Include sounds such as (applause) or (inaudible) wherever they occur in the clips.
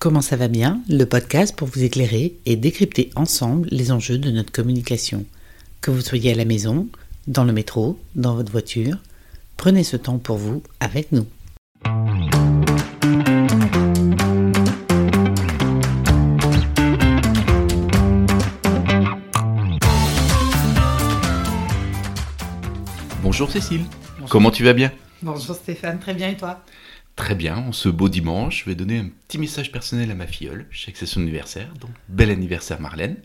Comment ça va bien Le podcast pour vous éclairer et décrypter ensemble les enjeux de notre communication. Que vous soyez à la maison, dans le métro, dans votre voiture, prenez ce temps pour vous avec nous. Bonjour Cécile, comment tu vas bien? Bonjour Stéphane, très bien et toi? Très bien, en ce beau dimanche, je vais donner un petit message personnel à ma filleule. Je sais que c'est son anniversaire, donc bel anniversaire Marlène.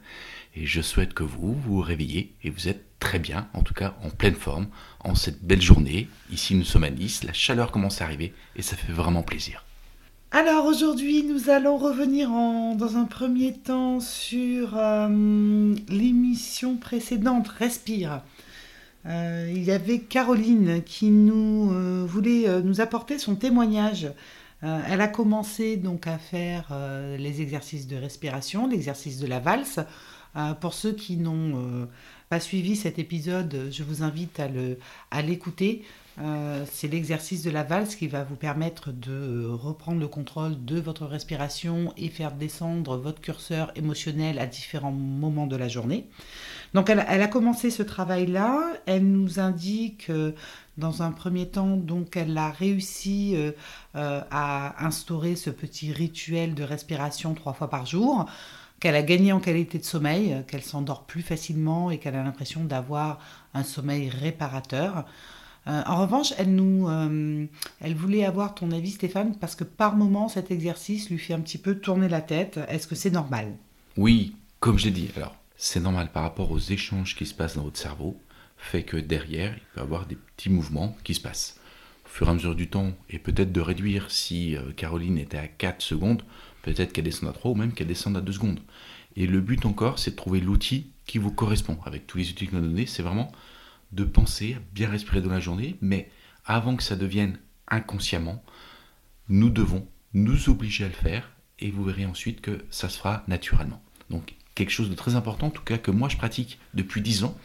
Et je souhaite que vous vous réveillez et vous êtes très bien, en tout cas en pleine forme, en cette belle journée. Ici nous sommes à Nice, la chaleur commence à arriver et ça fait vraiment plaisir. Alors aujourd'hui, nous allons revenir dans un premier temps sur euh, l'émission précédente, Respire. Euh, il y avait Caroline qui nous euh, voulait euh, nous apporter son témoignage. elle a commencé donc à faire les exercices de respiration, l'exercice de la valse. pour ceux qui n'ont pas suivi cet épisode, je vous invite à l'écouter. C'est l'exercice de la valse qui va vous permettre de reprendre le contrôle de votre respiration et faire descendre votre curseur émotionnel à différents moments de la journée. Donc elle, a commencé ce travail-là. Elle nous indique dans un premier temps, donc elle a réussi euh, euh, à instaurer ce petit rituel de respiration trois fois par jour, qu'elle a gagné en qualité de sommeil, qu'elle s'endort plus facilement et qu'elle a l'impression d'avoir un sommeil réparateur. Euh, en revanche, elle nous, elle voulait avoir ton avis, Stéphane, parce que par moment, cet exercice lui fait un petit peu tourner la tête. Est-ce que c'est normal? Oui, comme je l'ai dit. Alors, c'est normal par rapport aux échanges qui se passent dans votre cerveau, fait que derrière, il peut y avoir des petits mouvements qui se passent. Au fur et à mesure du temps, et peut-être de réduire si euh, Caroline était à 4 secondes, peut-être qu'elle descende à 3 ou même qu'elle descende à 2 secondes. Et le but encore, c'est de trouver l'outil qui vous correspond. Avec tous les outils que nous donné, c'est vraiment de penser bien respirer dans la journée, mais avant que ça devienne inconsciemment, nous devons nous obliger à le faire et vous verrez ensuite que ça se fera naturellement. Donc quelque chose de très important, en tout cas que moi je pratique depuis 10 ans,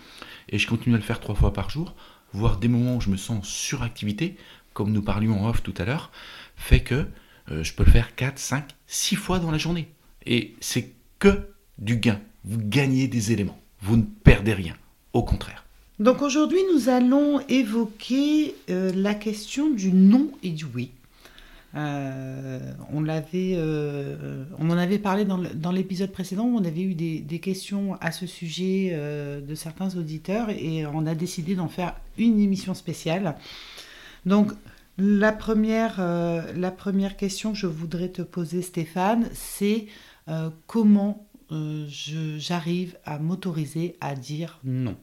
et je continue à le faire trois fois par jour, voire des moments où je me sens suractivité, comme nous parlions en off tout à l'heure, fait que euh, je peux le faire 4, 5, 6 fois dans la journée. Et c'est que du gain. Vous gagnez des éléments. Vous ne perdez rien. Au contraire. Donc aujourd'hui, nous allons évoquer euh, la question du non et du oui. Euh, on, euh, on en avait parlé dans l'épisode précédent où on avait eu des, questions à ce sujet de certains auditeurs et on a décidé d'en faire une émission spéciale. Donc, la première, la première question que je voudrais te poser, Stéphane, c'est comment j'arrive à m'autoriser à dire non?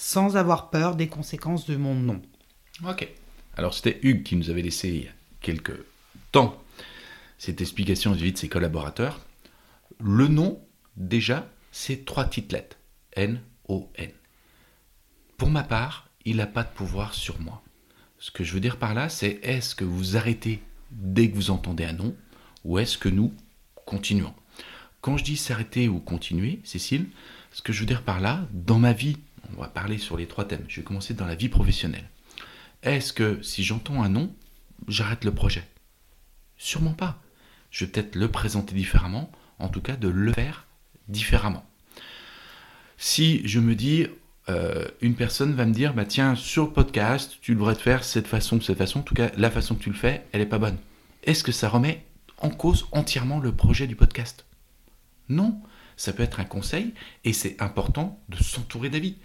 Sans avoir peur des conséquences de mon non. Ok. Alors, c'était Hugues qui nous avait laissé quelques temps cette explication vis-à-vis de ses collaborateurs. Le nom, déjà, c'est trois petites lettres. N-O-N. Pour ma part, il n'a pas de pouvoir sur moi. Ce que je veux dire par là, c'est est-ce que vous arrêtez dès que vous entendez un nom ou est-ce que nous continuons? Quand je dis s'arrêter ou continuer, Cécile, ce que je veux dire par là, dans ma vie, on va parler sur les trois thèmes. Je vais commencer dans la vie professionnelle. Est-ce que si j'entends un nom, j'arrête le projet? Sûrement pas. Je vais peut-être le présenter différemment, en tout cas de le faire différemment. Si je me dis, euh, une personne va me dire, bah tiens, sur le podcast, tu devrais te faire cette façon, cette façon, en tout cas la façon que tu le fais, elle n'est pas bonne. Est-ce que ça remet en cause entièrement le projet du podcast? Non, ça peut être un conseil et c'est important de s'entourer d'avis.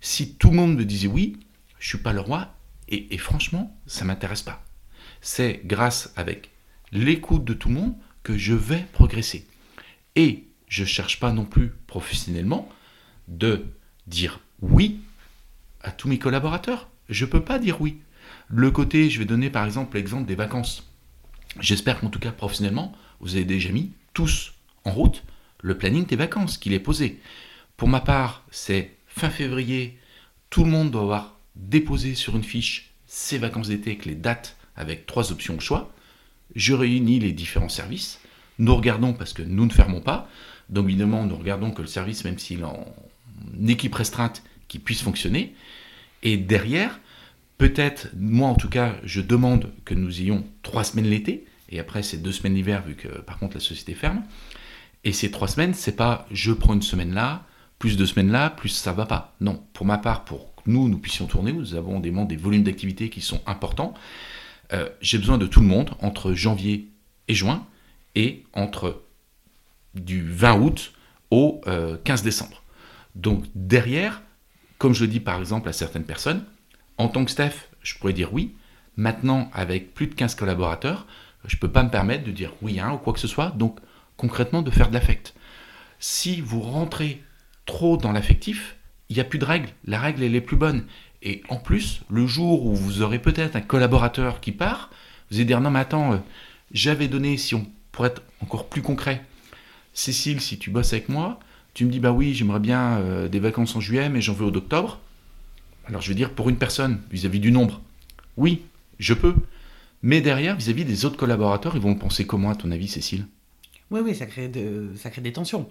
Si tout le monde me disait oui, je suis pas le roi et, franchement, ça m'intéresse pas c'est grâce avec l'écoute de tout le monde que je vais progresser. Et je ne cherche pas non plus professionnellement de dire oui à tous mes collaborateurs. Je ne peux pas dire oui. Le côté, je vais donner par exemple l'exemple des vacances. J'espère qu'en tout cas professionnellement, vous avez déjà mis tous en route le planning des vacances qu'il est posé. Pour ma part, c'est fin février, tout le monde doit avoir déposé sur une fiche ses vacances d'été avec les dates avec trois options au choix. Je réunis les différents services. Nous regardons parce que nous ne fermons pas. Donc évidemment, nous regardons que le service, même s'il est en équipe restreinte, qui puisse fonctionner. Et derrière, peut-être, moi en tout cas, je demande que nous ayons trois semaines l'été. et après c'est deux semaines d'hiver vu que par contre la société ferme. Et ces trois semaines, c'est pas je prends une semaine là, plus deux semaines là, plus ça va pas. Non, pour ma part, pour que nous, nous puissions tourner, nous avons des, volumes d'activité qui sont importants. Euh, j'ai besoin de tout le monde entre janvier et juin et entre du 20 août au 15 euh, décembre. Donc derrière, comme je le dis par exemple à certaines personnes, en tant que Steph, je pourrais dire oui. Maintenant, avec plus de 15 collaborateurs, je ne peux pas me permettre de dire oui hein, ou quoi que ce soit. Donc concrètement, de faire de l'affect. Si vous rentrez trop dans l'affectif, il n'y a plus de règles. La règle, elle est plus bonne. Et en plus, le jour où vous aurez peut-être un collaborateur qui part, vous allez dire non mais attends, euh, j'avais donné, si on pourrait être encore plus concret, Cécile, si tu bosses avec moi, tu me dis bah oui, j'aimerais bien euh, des vacances en juillet, mais j'en veux au d'octobre. Alors je vais dire pour une personne, vis-à-vis du nombre, oui, je peux. Mais derrière, vis-à-vis des autres collaborateurs, ils vont penser comment à ton avis, Cécile? Oui, oui, ça crée, de, ça crée des tensions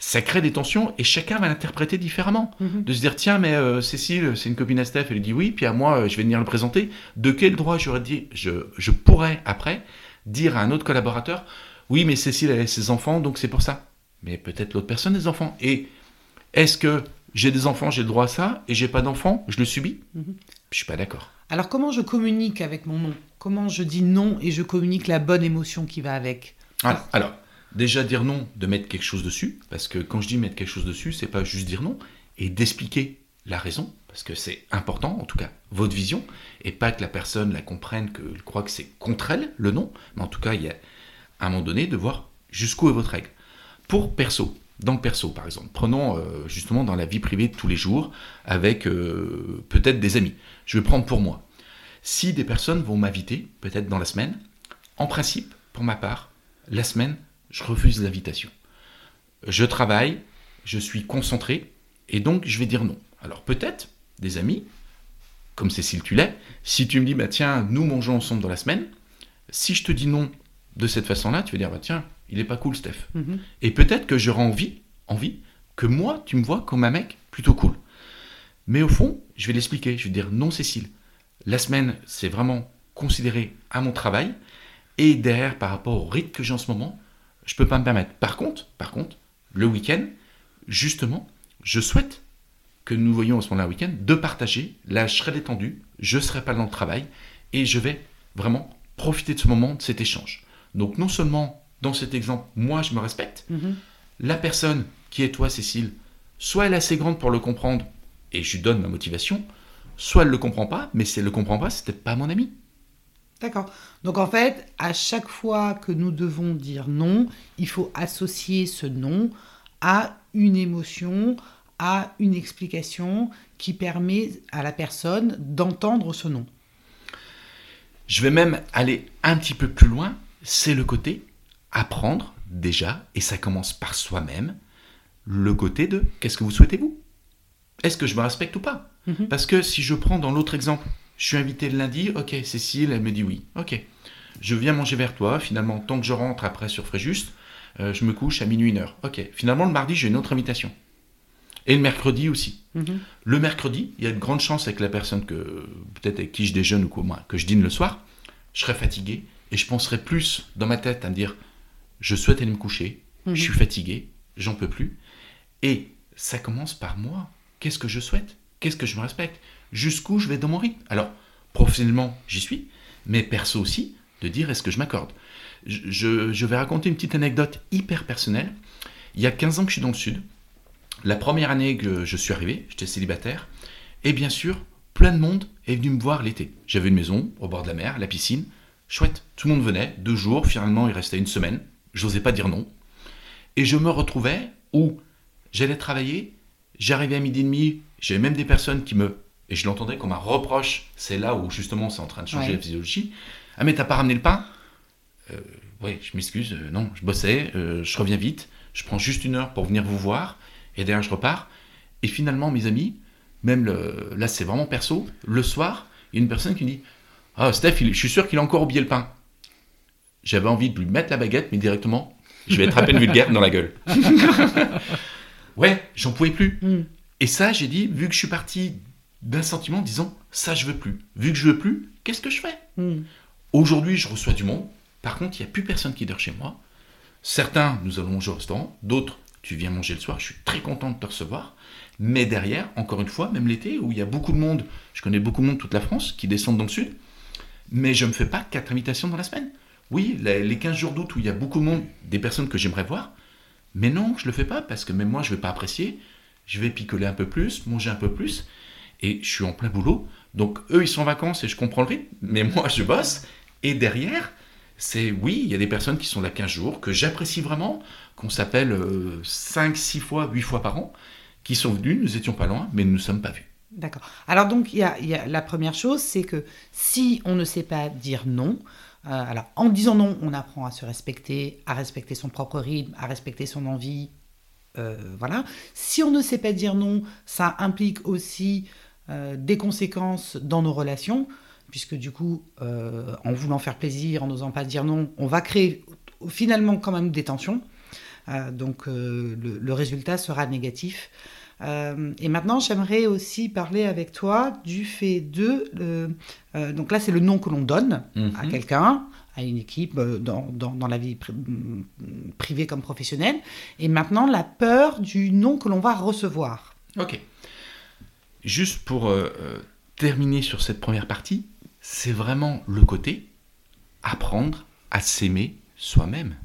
ça crée des tensions et chacun va l'interpréter différemment. Mhm. De se dire, tiens, mais euh, Cécile, c'est une copine à Steph, elle dit oui, puis à moi, euh, je vais venir le présenter. De quel droit j'aurais dit, je, je pourrais après dire à un autre collaborateur, oui, mais Cécile, elle a ses enfants, donc c'est pour ça. Mais peut-être l'autre personne a des enfants. Et est-ce que j'ai des enfants, j'ai le droit à ça, et j'ai pas d'enfants, je le subis? Je mhm. Je suis pas d'accord. Alors comment je communique avec mon nom? Comment je dis non et je communique la bonne émotion qui va avec? Ah, alors déjà dire non, de mettre quelque chose dessus, parce que quand je dis mettre quelque chose dessus, c'est pas juste dire non, et d'expliquer la raison, parce que c'est important, en tout cas, votre vision, et pas que la personne la comprenne, qu'elle croit que c'est contre elle, le non, mais en tout cas, il y a à un moment donné de voir jusqu'où est votre règle. Pour perso, dans le perso par exemple, prenons euh, justement dans la vie privée de tous les jours, avec euh, peut-être des amis. Je vais prendre pour moi. Si des personnes vont m'inviter, peut-être dans la semaine, en principe, pour ma part, la semaine, je refuse l'invitation. Je travaille, je suis concentré, et donc je vais dire non. Alors peut-être, des amis, comme Cécile Tullet, si tu me dis, bah tiens, nous mangeons ensemble dans la semaine, si je te dis non de cette façon-là, tu vas dire, bah tiens, il est pas cool, Steph. Mhm. Et peut-être que j'aurai envie, envie, que moi, tu me vois comme un mec plutôt cool. Mais au fond, je vais l'expliquer, je vais dire, non, Cécile, la semaine, c'est vraiment considéré à mon travail, et derrière, par rapport au rythme que j'ai en ce moment, je peux pas me permettre. Par contre, par contre, le week-end, justement, je souhaite que nous voyons en ce moment-là week-end de partager. Là, je serai détendu, je ne serai pas dans le travail et je vais vraiment profiter de ce moment, de cet échange. Donc, non seulement dans cet exemple, moi, je me respecte, mhm. la personne qui est toi, Cécile, soit elle est assez grande pour le comprendre et je lui donne ma motivation, soit elle ne le comprend pas, mais si elle ne le comprend pas, c'était pas mon ami. D'accord. Donc en fait, à chaque fois que nous devons dire non, il faut associer ce non à une émotion, à une explication qui permet à la personne d'entendre ce non. Je vais même aller un petit peu plus loin, c'est le côté apprendre déjà, et ça commence par soi-même, le côté de qu'est-ce que vous souhaitez vous Est-ce que je me respecte ou pas? Mhm. Parce que si je prends dans l'autre exemple, je suis invité le lundi, ok, Cécile, elle me dit oui, ok. Je viens manger vers toi, finalement, tant que je rentre après sur Fréjuste, euh, je me couche à minuit une heure. Ok, finalement, le mardi, j'ai une autre invitation. Et le mercredi aussi. Mhm. Le mercredi, il y a de grandes chances avec la personne que peut-être avec qui je déjeune ou quoi, moi, que je dîne le soir, je serai fatigué et je penserai plus dans ma tête à me dire je souhaite aller me coucher, je mhm. suis fatigué, j'en peux plus. Et ça commence par moi. Qu'est-ce que je souhaite? Qu'est-ce que je me respecte? Jusqu'où je vais dans mon rythme. Alors, professionnellement, j'y suis, mais perso aussi, de dire est-ce que je m'accorde? Je, vais raconter une petite anecdote hyper personnelle. Il y a 15 ans que je suis dans le sud. La première année que je suis arrivé, j'étais célibataire. Et bien sûr, plein de monde est venu me voir l'été. J'avais une maison au bord de la mer, la piscine. Chouette, tout le monde venait, deux jours, finalement il restait une semaine. J'osais pas dire non. Et je me retrouvais où j'allais travailler, j'arrivais à midi et demi, j'avais même des personnes qui me et je l'entendais comme un reproche. C'est là où justement c'est en train de changer la physiologie. Ah mais t'as pas ramené le pain? Euh, Oui, je m'excuse, euh, non, je bossais, euh, je reviens vite, je prends juste une heure pour venir vous voir, et derrière je repars. Et finalement, mes amis, même là c'est vraiment perso, le soir, il y a une personne qui me dit Ah Steph, je suis sûr qu'il a encore oublié le pain. J'avais envie de lui mettre la baguette, mais directement, je vais être à peine vulgaire dans la gueule. (laughs) ouais, j'en pouvais plus. Mm. Et ça, j'ai dit, vu que je suis parti d'un sentiment en disant ça je veux plus. Vu que je veux plus, qu'est-ce que je fais? Hmm. Aujourd'hui, je reçois du monde, Par contre, il n'y a plus personne qui dort chez moi. Certains, nous allons manger au restaurant, d'autres, tu viens manger le soir, je suis très content de te recevoir. Mais derrière, encore une fois, même l'été, où il y a beaucoup de monde, je connais beaucoup de monde toute la France qui descendent dans le sud, mais je ne me fais pas quatre invitations dans la semaine. Oui, les 15 jours d'août où il y a beaucoup de monde, des personnes que j'aimerais voir, mais non, je ne le fais pas parce que même moi, je ne vais pas apprécier. Je vais picoler un peu plus, manger un peu plus, et je suis en plein boulot. Donc eux, ils sont en vacances et je comprends le rythme, mais moi, je bosse. Et derrière, c'est oui, il y a des personnes qui sont là 15 jours, que j'apprécie vraiment, qu'on s'appelle 5, euh, 6 fois, 8 fois par an, qui sont venus, nous étions pas loin, mais nous ne nous sommes pas vus. D'accord. Alors donc, il y, a, la première chose, c'est que si on ne sait pas dire non, euh, alors en disant non, on apprend à se respecter, à respecter son propre rythme, à respecter son envie. Euh, voilà. Si on ne sait pas dire non, ça implique aussi euh, des conséquences dans nos relations, puisque du coup, en voulant faire plaisir, en n'osant pas dire non, on va créer finalement quand même des tensions. donc le, résultat sera négatif. Euh, et maintenant, j'aimerais aussi parler avec toi du fait de... Euh, donc là, c'est le nom que l'on donne à mhm. quelqu'un, à une équipe, euh, dans, dans, la vie privée comme professionnelle. Et maintenant, la peur du nom que l'on va recevoir. Ok. Juste pour terminer sur cette première partie, c'est vraiment le côté apprendre à s'aimer soi-même.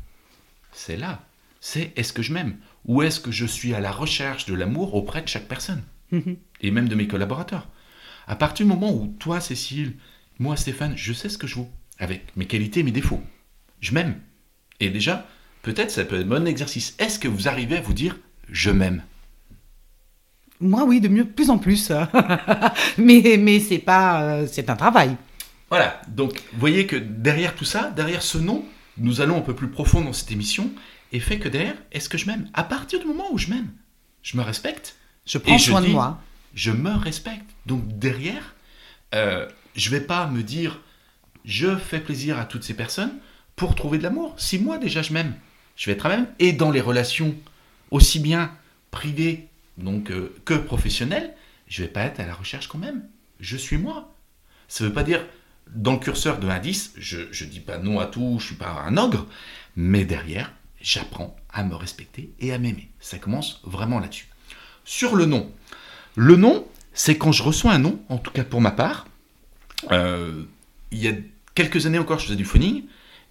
C'est là. C'est est-ce que je m'aime ou est-ce que je suis à la recherche de l'amour auprès de chaque personne mhm. Et même de mes collaborateurs. À partir du moment où toi, Cécile, moi, Stéphane, je sais ce que je vaux, avec mes qualités et mes défauts. Je m'aime. Et déjà, peut-être ça peut être un bon exercice. Est-ce que vous arrivez à vous dire je m'aime? Moi, oui, de mieux, plus en plus. (laughs) mais mais c'est pas, euh, c'est un travail. Voilà. Donc, vous voyez que derrière tout ça, derrière ce nom, nous allons un peu plus profond dans cette émission et fait que derrière, est-ce que je m'aime? À partir du moment où je m'aime, je me respecte. Je prends soin de moi. Je me respecte. Donc derrière, euh, je vais pas me dire je fais plaisir à toutes ces personnes pour trouver de l'amour. Si moi déjà je m'aime, je vais être à même. Et dans les relations, aussi bien privées donc, euh, que professionnelles, je vais pas être à la recherche quand même. Je suis moi. Ça ne veut pas dire dans le curseur de 1 à 10, je ne dis pas non à tout, je suis pas un ogre, mais derrière, j'apprends à me respecter et à m'aimer. Ça commence vraiment là-dessus. Sur le nom. Le nom, c'est quand je reçois un nom, en tout cas pour ma part. Euh, il y a quelques années encore, je faisais du phoning,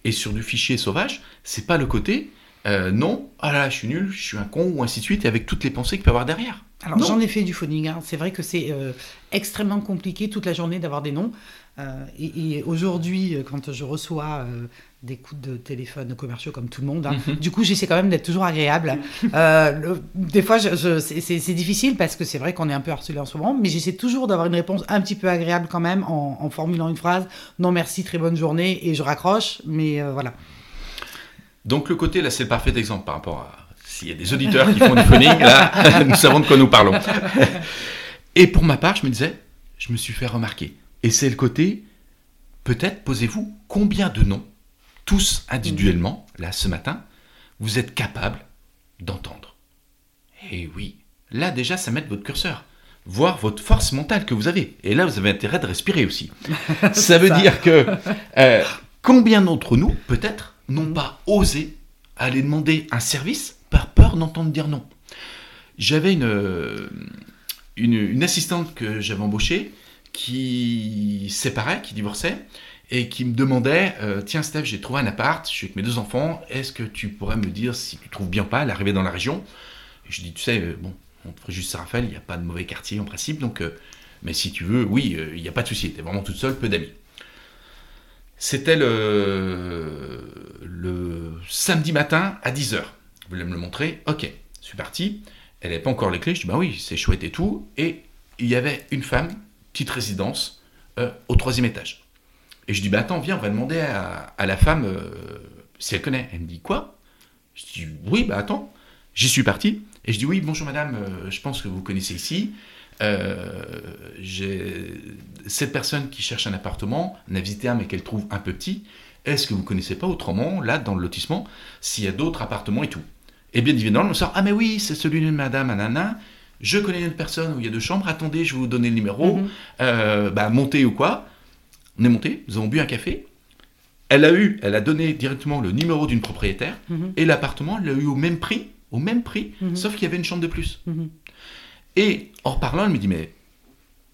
et sur du fichier sauvage, c'est pas le côté euh, non, ah là, je suis nul, je suis un con, ou ainsi de suite, et avec toutes les pensées qu'il peut y avoir derrière. Alors j'en ai fait du phoning, hein. c'est vrai que c'est euh, extrêmement compliqué toute la journée d'avoir des noms. et, aujourd'hui, quand je reçois des coups de téléphone commerciaux comme tout le monde. Hein. Mhm. Du coup, j'essaie quand même d'être toujours agréable. Euh, des fois, c'est difficile parce que c'est vrai qu'on est un peu harcelé en ce moment, mais j'essaie toujours d'avoir une réponse un petit peu agréable quand même en, formulant une phrase non merci, très bonne journée, et je raccroche, mais euh, voilà. Donc le côté, là, c'est le parfait exemple par rapport à s'il y a des auditeurs qui font du phoning, là, (laughs) nous savons de quoi nous parlons. Et pour ma part, je me disais, je me suis fait remarquer. Et c'est le côté, peut-être, posez-vous, combien de noms tous individuellement, là ce matin, vous êtes capable d'entendre. Et eh oui, là déjà ça met votre curseur, voir votre force mentale que vous avez. Et là vous avez intérêt de respirer aussi. (laughs) ça veut dire que euh, combien d'entre nous, peut-être, n'ont pas osé aller demander un service par peur d'entendre dire non. J'avais une, une, une assistante que j'avais embauchée qui séparait, qui divorçait, et qui me demandait euh, Tiens, Steph, j'ai trouvé un appart, je suis avec mes deux enfants, est-ce que tu pourrais me dire si tu trouves bien pas l'arrivée dans la région? Et Je dis Tu sais, euh, bon, on te ferait juste Saint-Raphaël, il n'y a pas de mauvais quartier en principe, donc, euh, mais si tu veux, oui, il n'y a pas de souci, tu es vraiment toute seule, peu d'amis. C'était le, samedi matin à 10h. Vous voulez me le montrer? Ok, je suis parti. Elle n'avait pas encore les clés. Je dis Bah oui, c'est chouette et tout. Et il y avait une femme, petite résidence, au troisième étage. Et je dis, bah attends, viens, on va demander à, la femme euh, si elle connaît. Elle me dit, quoi? Je dis, oui, bah attends. J'y suis parti. Et je dis, oui, bonjour madame, euh, je pense que vous connaissez ici. Euh, j'ai cette personne qui cherche un appartement, on a visité un mais qu'elle trouve un peu petit. Est-ce que vous connaissez pas autrement, là, dans le lotissement, s'il y a d'autres appartements et tout? Et bien évidemment, on me sort, ah mais oui, c'est celui de madame Anana. Je connais une personne où il y a deux chambres. Attendez, je vais vous donner le numéro. Mhm. bah, montez ou quoi? On est monté, nous avons bu un café. Elle a eu, elle a donné directement le numéro d'une propriétaire Mhm. et l'appartement, elle l'a eu au même prix, au même prix, Mhm. sauf qu'il y avait une chambre de plus. Et en reparlant, elle me dit Mais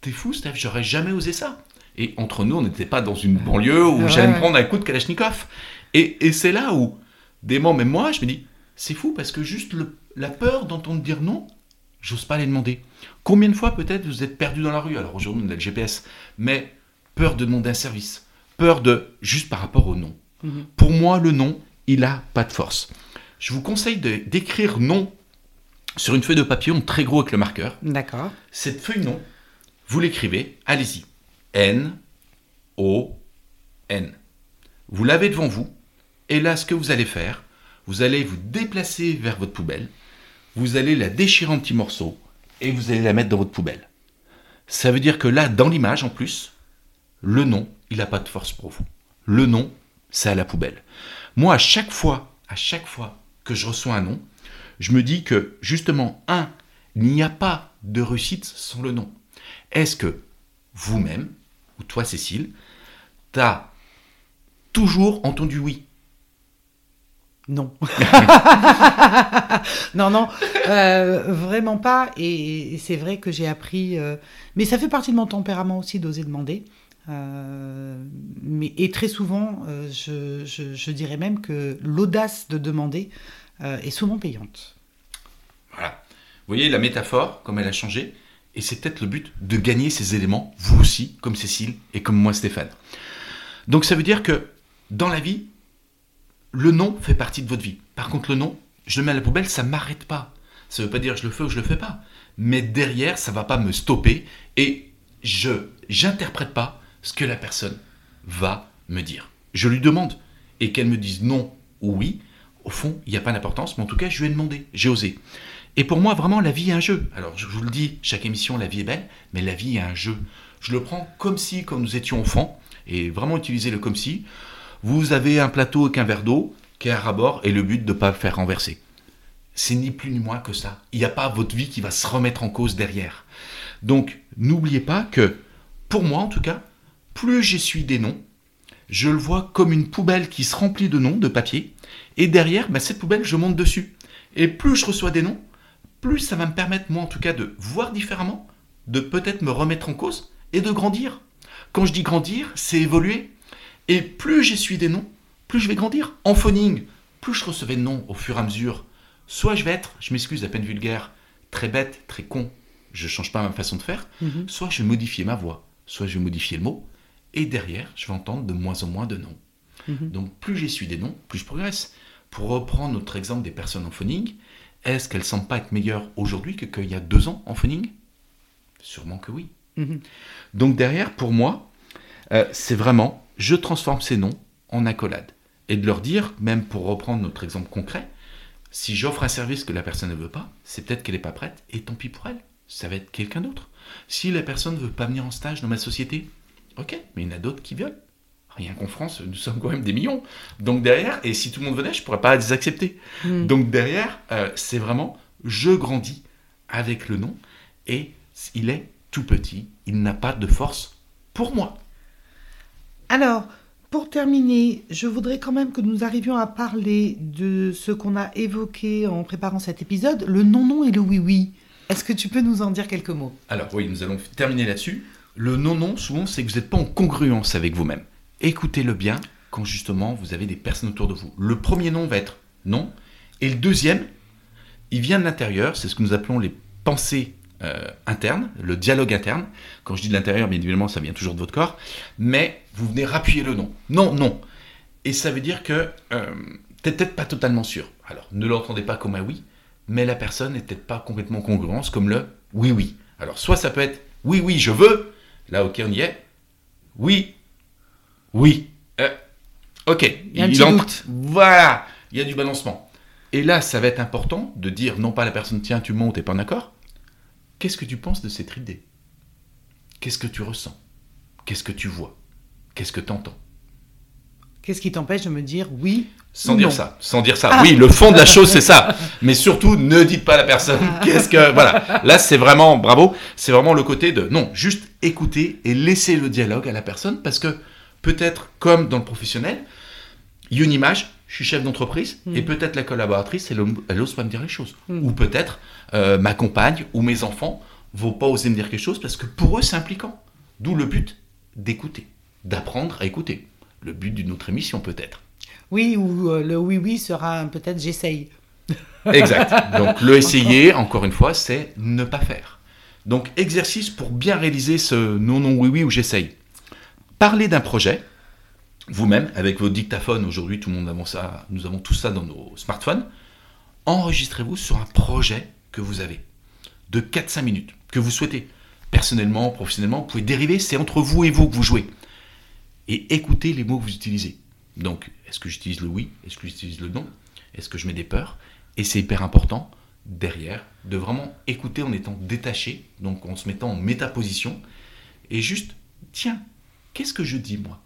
t'es fou, Steph, j'aurais jamais osé ça. Et entre nous, on n'était pas dans une banlieue où Ouais, j'allais me prendre un coup de Kalachnikov. Et, et c'est là où, des moments, même moi, je me dis C'est fou parce que juste le- la peur d'entendre dire non, j'ose pas les demander. Combien de fois peut-être vous êtes perdu dans la rue? Alors aujourd'hui, on a le GPS, mais peur de demander un service, peur de juste par rapport au non. Mhm. Pour moi, le non, il a pas de force. Je vous conseille d'écrire non sur une feuille de papier, en très gros avec le marqueur. D'accord. Cette feuille non, vous l'écrivez, allez-y. N, O, N. Vous l'avez devant vous, et là, ce que vous allez faire, vous allez vous déplacer vers votre poubelle, vous allez la déchirer en petits morceaux, et vous allez la mettre dans votre poubelle. Ça veut dire que là, dans l'image, en plus, le nom, il n'a pas de force pour vous. Le nom, c'est à la poubelle. Moi, à chaque fois, à chaque fois que je reçois un nom, je me dis que, justement, un, il n'y a pas de réussite sans le nom. Est-ce que vous-même, ou toi, Cécile, t'as toujours entendu oui? Non. (laughs) non, non, euh, vraiment pas. Et, c'est vrai que j'ai appris. euh, mais ça fait partie de mon tempérament aussi d'oser demander. Euh, mais, et très souvent, je dirais même que l'audace de demander euh, est souvent payante. Voilà. Vous voyez la métaphore, comme elle a changé, et c'est peut-être le but de gagner ces éléments, vous aussi, comme Cécile et comme moi, Stéphane. Donc ça veut dire que dans la vie, le non fait partie de votre vie. Par contre, le non, je le mets à la poubelle, ça m'arrête pas. Ça veut pas dire je le fais ou je le fais pas. Mais derrière, ça va pas me stopper et je j'interprète pas ce que la personne va me dire. Je lui demande et qu'elle me dise non ou oui, au fond, il n'y a pas d'importance, mais en tout cas, je lui ai demandé, j'ai osé. Et pour moi, vraiment, la vie est un jeu. Alors, je vous le dis, chaque émission, la vie est belle, mais la vie est un jeu. Je le prends comme si, comme nous étions enfants, et vraiment utiliser le comme si. Vous avez un plateau avec un verre d'eau qui est à rabord, et le but de ne pas faire renverser. C'est ni plus ni moins que ça. Il n'y a pas votre vie qui va se remettre en cause derrière. Donc, n'oubliez pas que, pour moi en tout cas, plus j'essuie des noms, je le vois comme une poubelle qui se remplit de noms, de papier, et derrière, bah, cette poubelle, je monte dessus. Et plus je reçois des noms, plus ça va me permettre, moi en tout cas, de voir différemment, de peut-être me remettre en cause et de grandir. Quand je dis grandir, c'est évoluer. Et plus j'essuie des noms, plus je vais grandir. En phoning, plus je recevais de noms au fur et à mesure, soit je vais être, je m'excuse à peine vulgaire, très bête, très con, je change pas ma façon de faire, Mhm. soit je vais modifier ma voix, soit je vais modifier le mot, et derrière, je vais entendre de moins en moins de noms. Mhm. Donc plus j'essuie des noms, plus je progresse. Pour reprendre notre exemple des personnes en phoning, est-ce qu'elles ne semblent pas être meilleures aujourd'hui que qu'il y a deux ans en phoning? Sûrement que oui. Mhm. Donc derrière, pour moi, euh, c'est vraiment, je transforme ces noms en accolades. Et de leur dire, même pour reprendre notre exemple concret, si j'offre un service que la personne ne veut pas, c'est peut-être qu'elle n'est pas prête, et tant pis pour elle, ça va être quelqu'un d'autre. Si la personne ne veut pas venir en stage dans ma société, ok, mais il y en a d'autres qui veulent. Rien qu'en France, nous sommes quand même des millions. Donc derrière, et si tout le monde venait, je ne pourrais pas les accepter. Mhm. Donc derrière, euh, c'est vraiment, je grandis avec le nom, et il est tout petit, il n'a pas de force pour moi. Alors, pour terminer, je voudrais quand même que nous arrivions à parler de ce qu'on a évoqué en préparant cet épisode, le non-non et le oui-oui. Est-ce que tu peux nous en dire quelques mots? Alors oui, nous allons terminer là-dessus. Le non-non, souvent, c'est que vous n'êtes pas en congruence avec vous-même. Écoutez-le bien quand justement vous avez des personnes autour de vous. Le premier non va être non, et le deuxième, il vient de l'intérieur, c'est ce que nous appelons les pensées euh, internes, le dialogue interne. Quand je dis de l'intérieur, bien évidemment, ça vient toujours de votre corps, mais vous venez rappuyer le non. Non, non. Et ça veut dire que euh, peut-être pas totalement sûr. Alors, ne l'entendez pas comme un oui, mais la personne n'est peut-être pas complètement en congruence comme le oui, oui. Alors, soit ça peut être oui, oui, je veux, là, ok, on y est. Oui, oui. Euh, ok, Il y a un petit entre- doute. Voilà, il y a du balancement. Et là, ça va être important de dire non pas à la personne, tiens, tu montes, t'es pas en accord. Qu'est-ce que tu penses de cette idée Qu'est-ce que tu ressens? Qu'est-ce que tu vois? Qu'est-ce que tu entends Qu'est-ce qui t'empêche de me dire oui Sans ou dire non ça, sans dire ça. Oui, le fond de la chose, c'est ça. (laughs) Mais surtout, ne dites pas à la personne qu'est-ce que. Voilà. Là, c'est vraiment, bravo, c'est vraiment le côté de. Non, juste écouter et laisser le dialogue à la personne parce que peut-être, comme dans le professionnel, Unimage, je suis chef d'entreprise, Mm. et peut-être la collaboratrice, elle, elle ose pas me dire les choses. Mm. Ou peut-être euh, ma compagne ou mes enfants vont pas oser me dire quelque chose parce que pour eux, c'est impliquant. D'où le but d'écouter, d'apprendre à écouter. Le but d'une autre émission, peut-être. Oui, ou euh, le oui-oui sera peut-être j'essaye. (laughs) Exact. Donc le essayer, encore une fois, c'est ne pas faire. Donc exercice pour bien réaliser ce non, non, oui, oui ou j'essaye. Parlez d'un projet, vous-même, avec vos dictaphones, aujourd'hui tout le monde a ça, nous avons tout ça dans nos smartphones. Enregistrez-vous sur un projet que vous avez, de 4-5 minutes, que vous souhaitez. Personnellement, professionnellement, vous pouvez dériver, c'est entre vous et vous que vous jouez. Et écoutez les mots que vous utilisez. Donc, est-ce que j'utilise le oui Est-ce que j'utilise le non Est-ce que je mets des peurs? Et c'est hyper important, derrière, de vraiment écouter en étant détaché, donc en se mettant en métaposition, et juste, tiens, qu'est-ce que je dis moi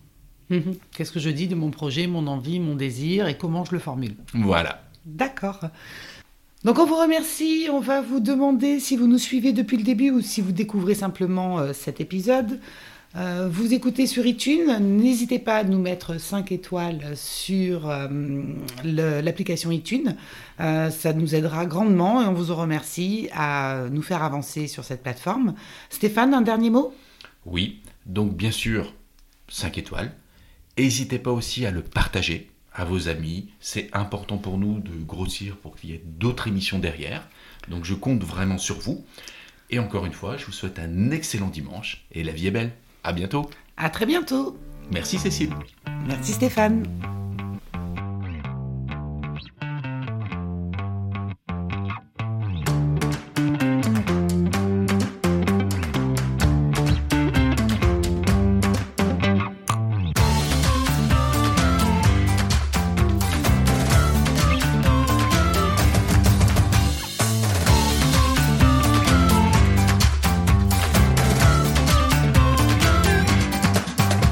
Mhm. Qu'est-ce que je dis de mon projet, mon envie, mon désir et comment je le formule Voilà. D'accord. Donc on vous remercie, on va vous demander si vous nous suivez depuis le début ou si vous découvrez simplement euh, cet épisode. Euh, vous écoutez sur iTunes, n'hésitez pas à nous mettre 5 étoiles sur euh, l'application iTunes. Ça nous aidera grandement et on vous en remercie à nous faire avancer sur cette plateforme. Stéphane, un dernier mot? Oui, donc bien sûr, 5 étoiles. N'hésitez pas aussi à le partager à vos amis. C'est important pour nous de grossir pour qu'il y ait d'autres émissions derrière. Donc je compte vraiment sur vous. Et encore une fois, je vous souhaite un excellent dimanche et la vie est belle. À bientôt. À très bientôt. Merci Cécile. Merci Stéphane.